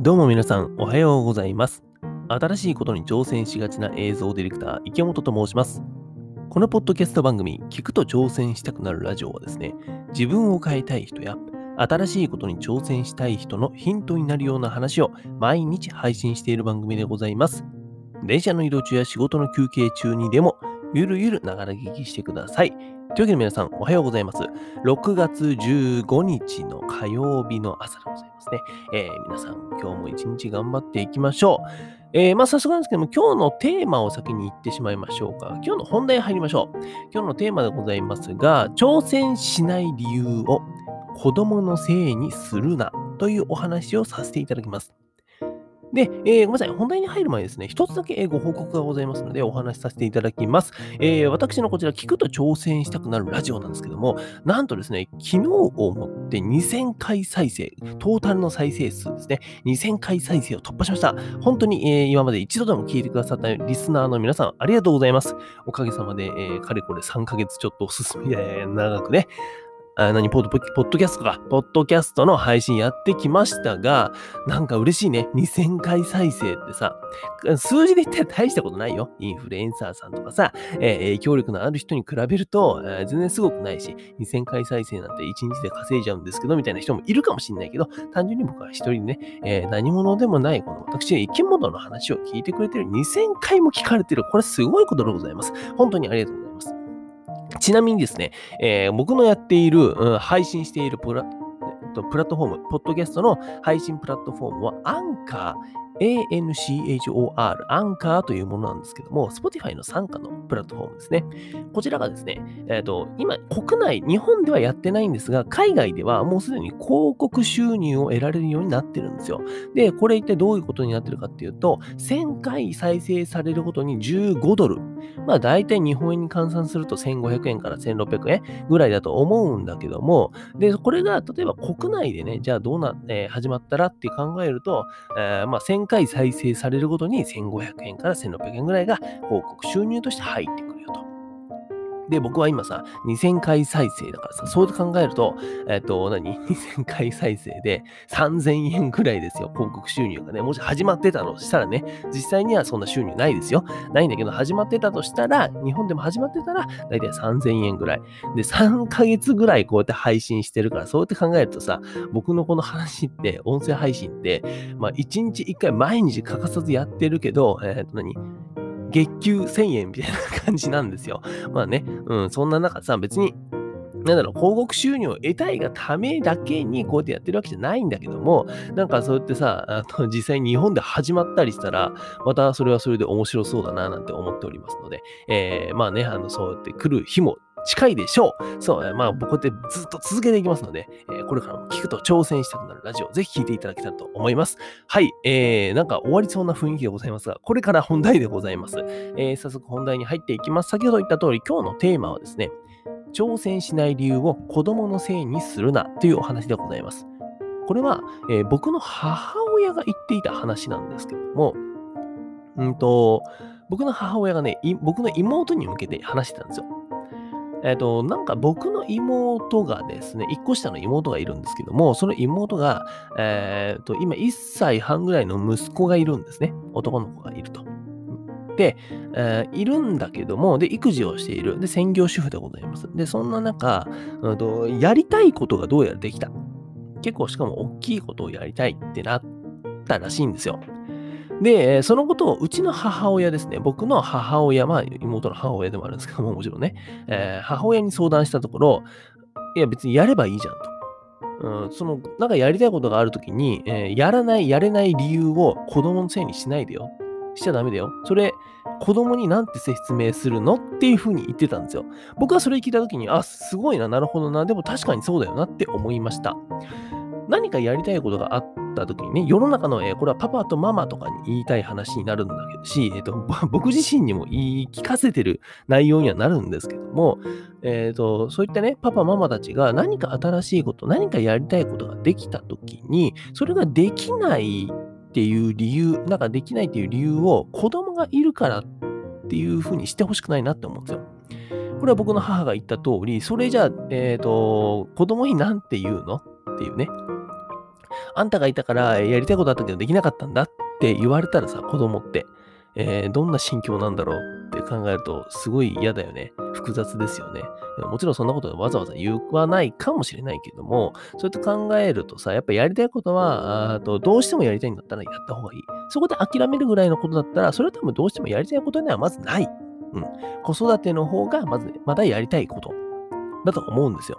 どうも皆さん、おはようございます。新しいことに挑戦しがちな映像ディレクター、池本と申します。このポッドキャスト番組、聞くと挑戦したくなるラジオはですね、自分を変えたい人や、新しいことに挑戦したい人のヒントになるような話を毎日配信している番組でございます。電車の移動中や仕事の休憩中にでも、ゆるゆるながら聞きしてください。というわけで皆さん、おはようございます。6月15日の火曜日の朝でございますね。えー皆さん、今日も一日頑張っていきましょう。えーまあ、早速なんですけども、今日のテーマを先に言ってしまいましょうか。今日の本題入りましょう。今日のテーマでございますが、挑戦しない理由を子供のせいにするなというお話をさせていただきます。で、えーごめんなさい。本題に入る前にですね、一つだけご報告がございますので、お話しさせていただきます。えー私のこちら、聞くと挑戦したくなるラジオなんですけども、なんとですね、昨日をもって2000回再生、トータルの再生数ですね、2000回再生を突破しました。本当に、えー今まで一度でも聞いてくださったリスナーの皆さん、ありがとうございます。おかげさまで、えーかれこれ3ヶ月ちょっとおすすめ、えー長くね、あ何？ポッド、ポッドキャストか、ポッドキャストの配信やってきましたが、なんか嬉しいね。2000回再生ってさ、数字で言ったら大したことないよ。インフルエンサーさんとかさ、えー影響力のある人に比べると、えー全然すごくないし、2000回再生なんて1日で稼いじゃうんですけど、みたいな人もいるかもしれないけど、単純に僕は一人ね、えー何者でもない、この私、生き物の話を聞いてくれてる2000回も聞かれてる。これすごいことでございます。本当にありがとうございます。ちなみにですね、えー僕のやっている、うん配信しているプラえっとプラットフォーム、ポッドキャストの配信プラットフォームはアンカー、ANCHOR、アンカーというものなんですけども、Spotify の参加のプラットフォームですね。こちらがですね、えっ、と、今、国内、日本ではやってないんですが、海外ではもうすでに広告収入を得られるようになってるんですよ。で、これ一体どういうことになってるかっていうと、1000回再生されるごとに15ドル。まあ、大体日本円に換算すると1500円から1600円ぐらいだと思うんだけども、で、これが例えば国内でね、じゃあどうな、えー始まったらって考えると、えーまあ、1000回再生されるごとに1500円から1600円ぐらいが広告収入として入ってくる。で、僕は今さ、2000回再生だからさ、そう考えると、えっ、と、何 ?2000 回再生で3000円ぐらいですよ、広告収入がね。もし始まってたとしたらね、実際にはそんな収入ないですよ。ないんだけど、始まってたとしたら、日本でも始まってたら、だいたい3000円ぐらい。で、3ヶ月ぐらいこうやって配信してるから、そうやって考えるとさ、僕のこの話って、音声配信って、まあ、1日1回毎日欠かさずやってるけど、えっ、と何？月給1000円みたいな感じなんですよ。まあね、うん、そんな中さ、別に、なんだろう、広告収入を得たいがためだけにこうやってやってるわけじゃないんだけども、なんかそうやってさ、あの 実際に日本で始まったりしたら、またそれはそれで面白そうだななんて思っておりますので、えーまあね、あのそうやって来る日も近いでしょう。そう、まあ僕ってずっと続けていきますので、えーこれからも聞くと挑戦したくなるラジオ、ぜひ聞いていただけたらと思います。はい、えー、なんか終わりそうな雰囲気でございますが、これから本題でございます。えー早速本題に入っていきます。先ほど言った通り、今日のテーマはですね、挑戦しない理由を子供のせいにするなというお話でございます。これは、えー僕の母親が言っていた話なんですけども、うんと、僕の母親がね、僕の妹に向けて話してたんですよ。えっ、と、なんか僕の妹がですね、1個下の妹がいるんですけども、その妹が、えっ、と、今1歳半ぐらいの息子がいるんですね。男の子がいると。で、えーいるんだけども、で、育児をしている。で、専業主婦でございます。で、そんな中、と、やりたいことがどうやらできた。結構しかも大きいことをやりたいってなったらしいんですよ。で、そのことをうちの母親ですね、僕の母親、まあ妹の母親でもあるんですけども、もちろんね、えー母親に相談したところ、いや別にやればいいじゃんと。うん、その、なんかやりたいことがあるときに、えーやらない、やれない理由を子供のせいにしないでよ。しちゃダメだよ。それ、子供になんて説明するの？っていうふうに言ってたんですよ。僕はそれ聞いたときに、あ、すごいな、なるほどな、でも確かにそうだよなって思いました。何かやりたいことがあったときにね、世の中の、えーこれはパパとママとかに言いたい話になるんだけどし、えーと、僕自身にも言い聞かせてる内容にはなるんですけども、えーと、そういったね、パパママたちが何か新しいこと、何かやりたいことができたときに、それができないっていう理由、なんかできないっていう理由を子供がいるからっていうふうにしてほしくないなって思うんですよ。これは僕の母が言った通り、それじゃあ、えっ、と、子供になんて言うの？っていうね。あんたがいたからやりたいことあったけどできなかったんだって言われたらさ、子供って、えー、どんな心境なんだろうって考えると、すごい嫌だよね。複雑ですよね。もちろんそんなことわざわざ言わないかもしれないけども、そうやって考えるとさ、やっぱやりたいことは、あとどうしてもやりたいんだったらやった方がいい。そこで諦めるぐらいのことだったら、それは多分どうしてもやりたいことではまずない。うん。子育ての方がまず、まだやりたいことだと思うんですよ。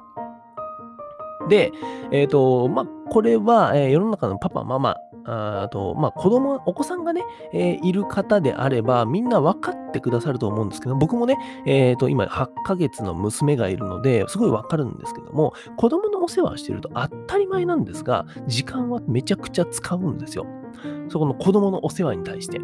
で、えっ、ー、と、まあ、これは、えー、世の中のパパ、ママ、あと、まあ、子供、お子さんがね、えー、いる方であれば、みんな分かってくださると思うんですけど、僕もね、え、ー、と、今、8ヶ月の娘がいるので、すごい分かるんですけども、子供のお世話をしてると当たり前なんですが、時間はめちゃくちゃ使うんですよ。そこの子供のお世話に対して。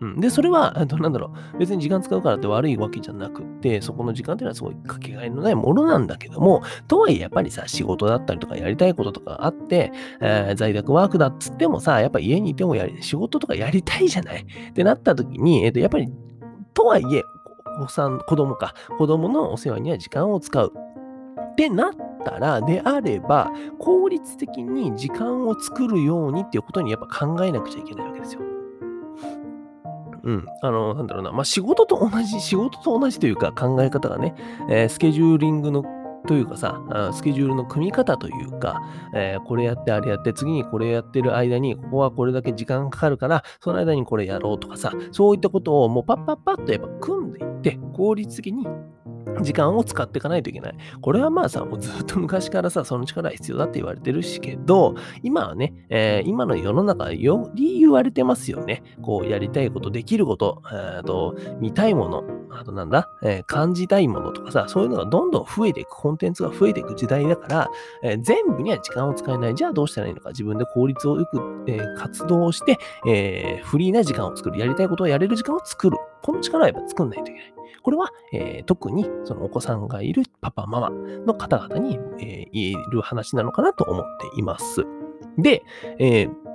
うん、で、それは、なんだろう、別に時間使うからって悪いわけじゃなくて、そこの時間っていうのはすごいかけがえのないものなんだけども、とはいえやっぱりさ、仕事だったりとかやりたいこととかあって、えー、在宅ワークだっつってもさ、やっぱ家にいてもやり、仕事とかやりたいじゃない？ってなった時に、えっ、ー、と、やっぱり、とはいえ、お子さん、子供か、子供のお世話には時間を使う。ってなったら、であれば、効率的に時間を作るようにっていうことにやっぱ考えなくちゃいけないわけですよ。うん。あの、なんだろうな。まあ、仕事と同じ、仕事と同じというか考え方がね、えー、スケジューリングのというかさ、スケジュールの組み方というか、えー、これやってあれやって、次にこれやってる間に、ここはこれだけ時間かかるから、その間にこれやろうとかさ、そういったことをもうパッパッパッとやっぱ組んでいって、効率的に時間を使っていかないといけない。これはまあさ、もうずっと昔からさ、その力は必要だって言われてるしけど、今はね、えー、今の世の中より言われてますよね。こう、やりたいこと、できること、えー、と見たいもの、あとなんだ、えー、感じたいものとかさ、そういうのがどんどん増えていく、コンテンツが増えていく時代だから、えー、全部には時間を使えない。じゃあどうしたらいいのか、自分で効率をよく、えー、活動して、えフリーな時間を作る。やりたいことをやれる時間を作る。この力はやっぱ作んないといけない。これは、えー、特にそのお子さんがいるパパ、ママの方々に、えー、言える話なのかなと思っています。で、えー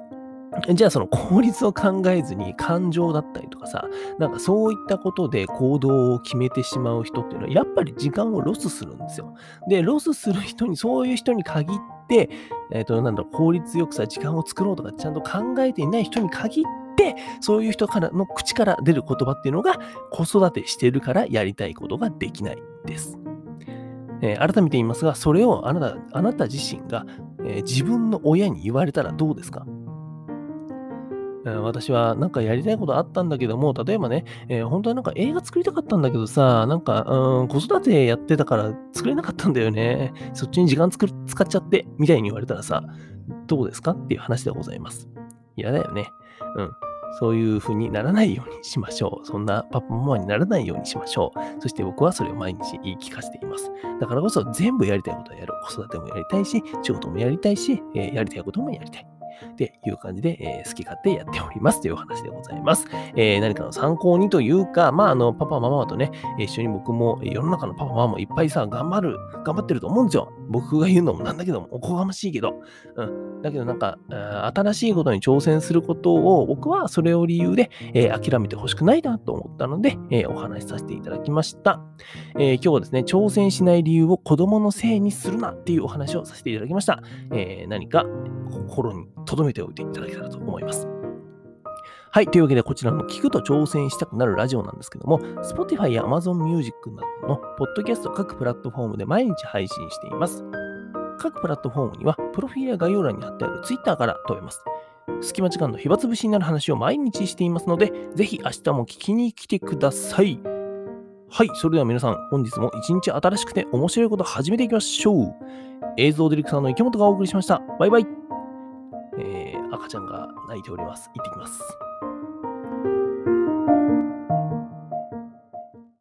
じゃあその効率を考えずに感情だったりとかさ、なんかそういったことで行動を決めてしまう人っていうのはやっぱり時間をロスするんですよ。で、ロスする人に、そういう人に限って、えっ、ー、と、なんだろう、効率よくさ、時間を作ろうとかちゃんと考えていない人に限って、そういう人からの口から出る言葉っていうのが子育てしてるからやりたいことができないです。えー、改めて言いますが、それをあなたあなた自身が、えー、自分の親に言われたらどうですか？私はなんかやりたいことあったんだけども、例えばね、えー、本当はなんか映画作りたかったんだけどさ、なんか、うん、子育てやってたから作れなかったんだよね。そっちに時間使っちゃって、みたいに言われたらさ、どうですか？っていう話でございます。嫌だよね。うん。そういう風にならないようにしましょう。そんなパパママにならないようにしましょう。そして僕はそれを毎日言い聞かせています。だからこそ全部やりたいことをやる。子育てもやりたいし、仕事もやりたいし、えー、やりたいこともやりたい。っていう感じで、えー、好き勝手やっておりますというお話でございます。えー、何かの参考にというか、まあ、あの、パパ、ママとね、一緒に僕も世の中のパパ、ママもいっぱいさ、頑張る、頑張ってると思うんですよ。僕が言うのもなんだけども、おこがましいけど。うん。だけどなんか、新しいことに挑戦することを、僕はそれを理由で、えー、諦めてほしくないなと思ったので、えー、お話しさせていただきました。えー、今日はですね、挑戦しない理由を子供のせいにするなっていうお話をさせていただきました。え何か心に留めておいていただけたらと思います。はい。というわけで、こちらの聞くと挑戦したくなるラジオなんですけども、Spotify や Amazon Music などのポッドキャスト各プラットフォームで毎日配信しています。各プラットフォームには、プロフィールや概要欄に貼ってある Twitter から飛べます。隙間時間の暇つぶしになる話を毎日していますので、ぜひ明日も聞きに来てください。はい。それでは皆さん、本日も一日新しくて面白いこと始めていきましょう。映像ディレクターの池本がお送りしました。バイバイ。赤ちゃんが泣いております。行ってきます。